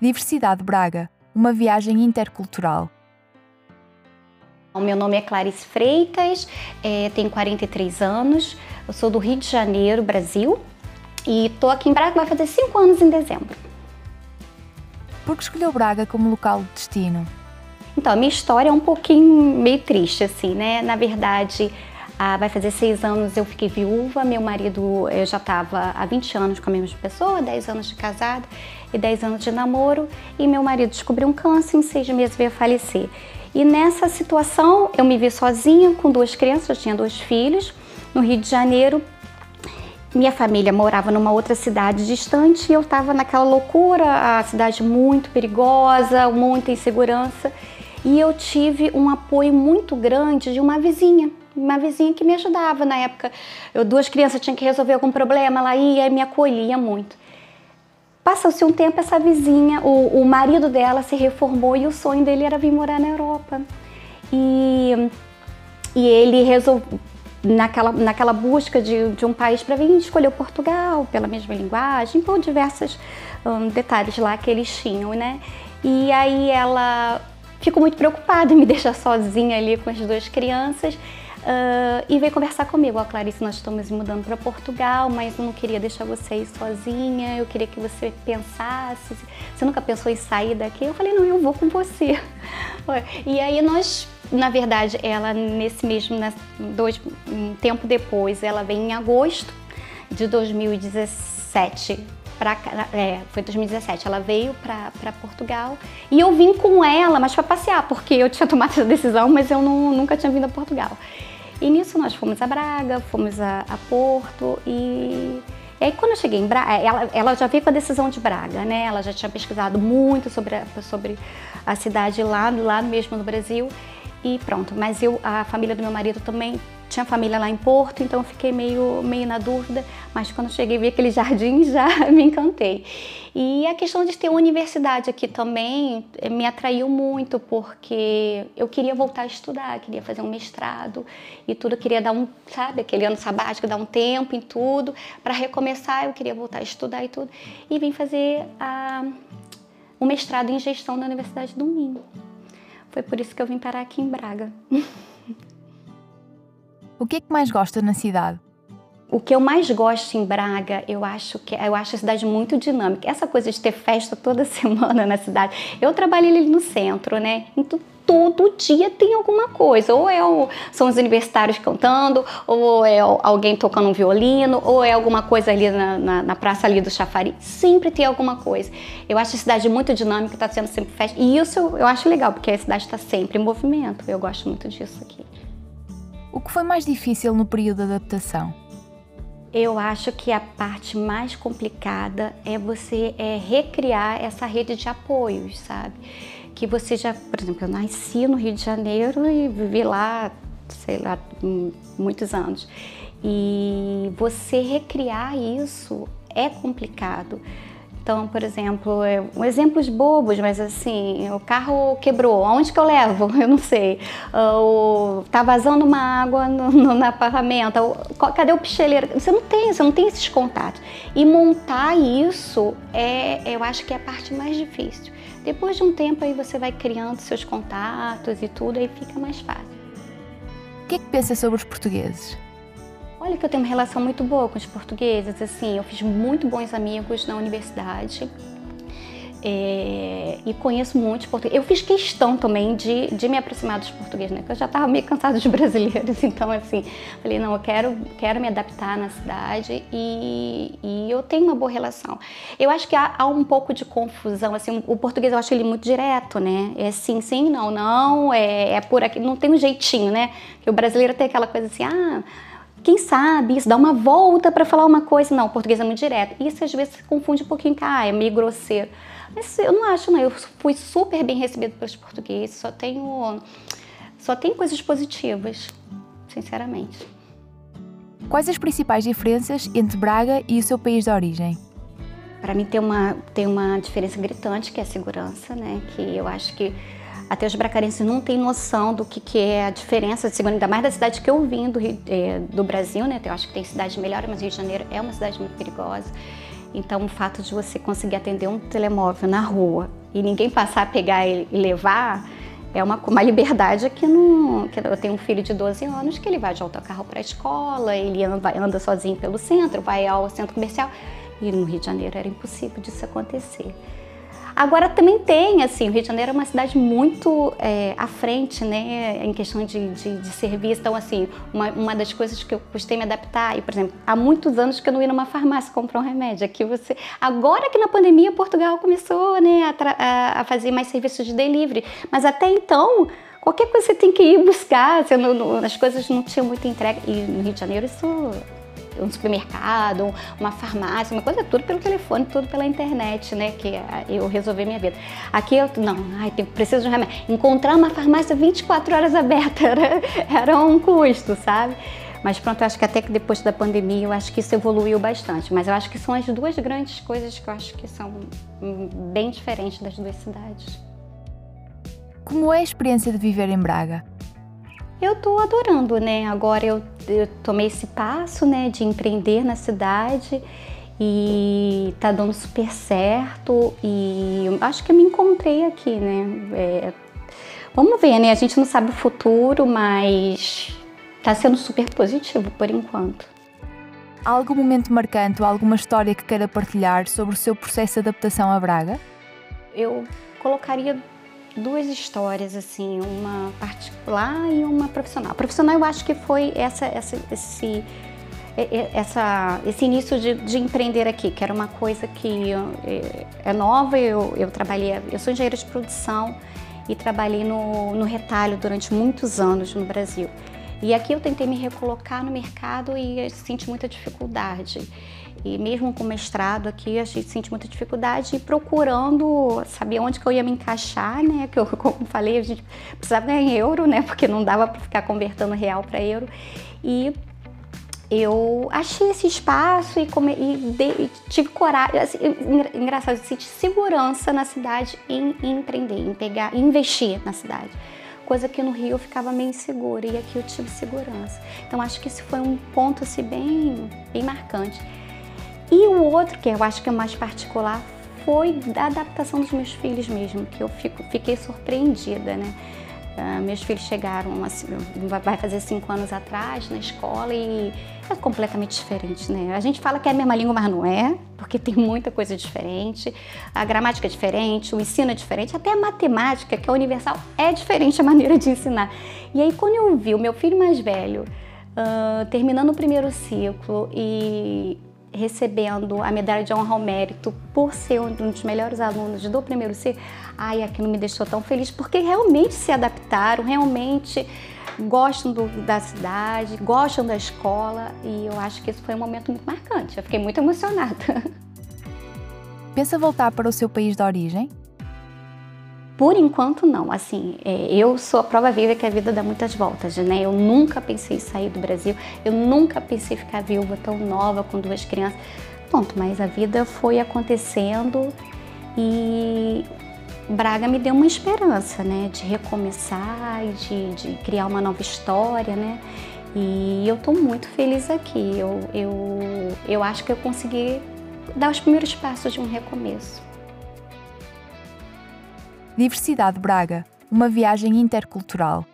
Diversidade Braga, uma viagem intercultural. O meu nome é Clarice Freitas, é, tenho 43 anos, eu sou do Rio de Janeiro, Brasil, e estou aqui em Braga, vai fazer 5 anos em dezembro. Por que escolheu Braga como local de destino? Então, a minha história é um pouquinho meio triste, assim, né? Na verdade, ah, vai fazer seis anos eu fiquei viúva, meu marido eu já estava há 20 anos com a mesma pessoa, 10 anos de casado e 10 anos de namoro, e meu marido descobriu um câncer em seis meses veio a falecer. E nessa situação eu me vi sozinha com duas crianças, eu tinha dois filhos, no Rio de Janeiro. Minha família morava numa outra cidade distante e eu estava naquela loucura, a cidade muito perigosa, muita insegurança. E eu tive um apoio muito grande de uma vizinha uma vizinha que me ajudava na época. Eu, duas crianças tinham que resolver algum problema, ela ia e me acolhia muito. Passou-se um tempo, essa vizinha, o, o marido dela se reformou e o sonho dele era vir morar na Europa. E, e ele resolveu, naquela, naquela busca de, de um país para vir, escolheu Portugal, pela mesma linguagem, por diversos um, detalhes lá que eles tinham, né? E aí ela ficou muito preocupada em me deixar sozinha ali com as duas crianças Uh, e veio conversar comigo. Oh, Clarice, nós estamos mudando para Portugal, mas eu não queria deixar você ir sozinha, eu queria que você pensasse. Você nunca pensou em sair daqui? Eu falei, não, eu vou com você. e aí nós, na verdade, ela nesse mesmo, né, dois, um tempo depois, ela veio em agosto de 2017 Pra, é, foi 2017, ela veio para Portugal e eu vim com ela, mas para passear, porque eu tinha tomado essa decisão, mas eu não, nunca tinha vindo a Portugal. E nisso nós fomos a Braga, fomos a, a Porto e, e, aí quando eu cheguei em Braga, ela, ela já veio com a decisão de Braga, né? Ela já tinha pesquisado muito sobre a, sobre a cidade lá, lá mesmo no Brasil e pronto. Mas eu, a família do meu marido também tinha família lá em Porto, então eu fiquei meio, meio na dúvida, mas quando cheguei vi aquele jardim já me encantei. E a questão de ter universidade aqui também eh, me atraiu muito, porque eu queria voltar a estudar, queria fazer um mestrado e tudo, queria dar um, sabe, aquele ano sabático, dar um tempo em tudo, para recomeçar, eu queria voltar a estudar e tudo. E vim fazer a, o mestrado em gestão da Universidade do Minho. Foi por isso que eu vim parar aqui em Braga. O que é que mais gosta na cidade? O que eu mais gosto em Braga, eu acho que eu acho a cidade muito dinâmica. Essa coisa de ter festa toda semana na cidade. Eu trabalho ali no centro, né? Então todo dia tem alguma coisa. Ou é o, são os universitários cantando, ou é alguém tocando um violino, ou é alguma coisa ali na, na, na praça ali do Chafari. Sempre tem alguma coisa. Eu acho a cidade muito dinâmica, está sendo sempre festa. E isso eu, eu acho legal, porque a cidade está sempre em movimento. Eu gosto muito disso aqui. O que foi mais difícil no período de adaptação? Eu acho que a parte mais complicada é você é, recriar essa rede de apoios, sabe? Que você já, por exemplo, eu nasci no Rio de Janeiro e vivi lá, sei lá, muitos anos. E você recriar isso é complicado. Então, por exemplo, é, um exemplos bobos, mas assim, o carro quebrou, aonde que eu levo? Eu não sei. Ou tá vazando uma água no, no, na ferramenta, cadê o picheleiro? Você não tem, você não tem esses contatos. E montar isso é, eu acho que é a parte mais difícil. Depois de um tempo aí você vai criando seus contatos e tudo, aí fica mais fácil. O que é que pensa sobre os portugueses? Olha que eu tenho uma relação muito boa com os portugueses, assim, eu fiz muito bons amigos na universidade. É, e conheço muitos portugueses. Eu fiz questão também de, de me aproximar dos portugueses, né? Porque eu já estava meio cansada dos brasileiros, então assim, falei, não, eu quero, quero me adaptar na cidade e, e eu tenho uma boa relação. Eu acho que há, há, um pouco de confusão, assim, o português eu acho ele muito direto, né? É sim, sim, não, não, é, é por aqui, não tem um jeitinho, né? Que o brasileiro tem aquela coisa assim, ah quem sabe isso, dá uma volta para falar uma coisa. Não, o português é muito direto. Isso às vezes se confunde um pouquinho com, ah, é meio grosseiro. Mas eu não acho, não. Eu fui super bem recebido pelos portugueses. Só tenho, só tem coisas positivas, sinceramente. Quais as principais diferenças entre Braga e o seu país de origem? Para mim tem uma, tem uma diferença gritante, que é a segurança, né? Que eu acho que até os bracarenses não têm noção do que, que é a diferença de segurança, ainda mais da cidade que eu vim do, Rio, é, do Brasil, né? Eu acho que tem cidades melhores, mas Rio de Janeiro é uma cidade muito perigosa. Então, o fato de você conseguir atender um telemóvel na rua e ninguém passar a pegar e levar é uma, uma liberdade que não. Que eu tenho um filho de 12 anos que ele vai de autocarro para a escola, ele anda, anda sozinho pelo centro, vai ao centro comercial. E no Rio de Janeiro era impossível disso acontecer. Agora também tem, assim, o Rio de Janeiro é uma cidade muito é, à frente, né, em questão de, de, de serviço. Então, assim, uma, uma, das coisas que eu custei me adaptar, e, por exemplo, há muitos anos que eu não ia numa farmácia comprar um remédio. Aqui você, agora que na pandemia Portugal começou, né, a, a fazer mais serviços de delivery, mas até então qualquer coisa você tem que ir buscar, não, não, as coisas não tinham muita entrega. E no Rio de Janeiro isso um supermercado, uma farmácia, uma coisa, tudo pelo telefone, tudo pela internet, né? Que eu resolvi minha vida. Aqui eu, não, ai, preciso de um remédio. Encontrar uma farmácia 24 horas aberta era, era um custo, sabe? Mas pronto, eu acho que até que depois da pandemia, eu acho que isso evoluiu bastante. Mas eu acho que são as duas grandes coisas que eu acho que são bem diferentes das duas cidades. Como é a experiência de viver em Braga? Eu estou adorando, né? Agora eu, eu, tomei esse passo, né, de empreender na cidade e tá dando super certo e acho que eu me encontrei aqui, né? É, vamos ver, né? A gente não sabe o futuro, mas tá sendo super positivo por enquanto. Há algum momento marcante ou alguma história que queira partilhar sobre o seu processo de adaptação a Braga? Eu colocaria duas histórias, assim, uma particular e uma profissional. A profissional eu acho que foi essa, essa esse, essa, esse início de, de, empreender aqui, que era uma coisa que é, é nova, eu, eu trabalhei, eu sou engenheira de produção e trabalhei no, no retalho durante muitos anos no Brasil. E aqui eu tentei me recolocar no mercado e senti muita dificuldade. E mesmo com mestrado aqui, a gente sente muita dificuldade e procurando saber onde que eu ia me encaixar, né? Que eu, como falei, a gente precisava ganhar em euro, né? Porque não dava para ficar convertendo real para euro. E eu achei esse espaço e, come, e, de, e tive coragem, assim, engraçado, eu senti segurança na cidade em, em, empreender, em pegar, em investir na cidade. Coisa que no Rio eu ficava meio insegura e aqui eu tive segurança. Então acho que esse foi um ponto assim, bem, bem marcante. E o outro, que eu acho que é mais particular, foi da adaptação dos meus filhos mesmo, que eu fico, fiquei surpreendida, né? Uh, meus filhos chegaram, assim, vai fazer cinco anos atrás na escola e é completamente diferente, né? A gente fala que é a mesma língua, mas não é, porque tem muita coisa diferente. A gramática é diferente, o ensino é diferente, até a matemática, que é universal, é diferente a maneira de ensinar. E aí, quando eu vi o meu filho mais velho uh, terminando o primeiro ciclo e recebendo a medalha de honra ao mérito por ser um dos melhores alunos do primeiro C, ai, aquilo me deixou tão feliz, porque realmente se adaptaram, realmente gostam do, da cidade, gostam da escola e eu acho que isso foi um momento muito marcante. Eu fiquei muito emocionada. Pensa voltar para o seu país de origem? Por enquanto, não. Assim, é, eu sou a prova viva que a vida dá muitas voltas, né? Eu nunca pensei em sair do Brasil, eu nunca pensei em ficar viúva tão nova com duas crianças. Ponto, mas a vida foi acontecendo e Braga me deu uma esperança, né? De recomeçar de, de criar uma nova história, né? E eu estou muito feliz aqui. Eu, eu, eu acho que eu consegui dar os primeiros passos de um recomeço. Diversidade Braga, uma viagem intercultural.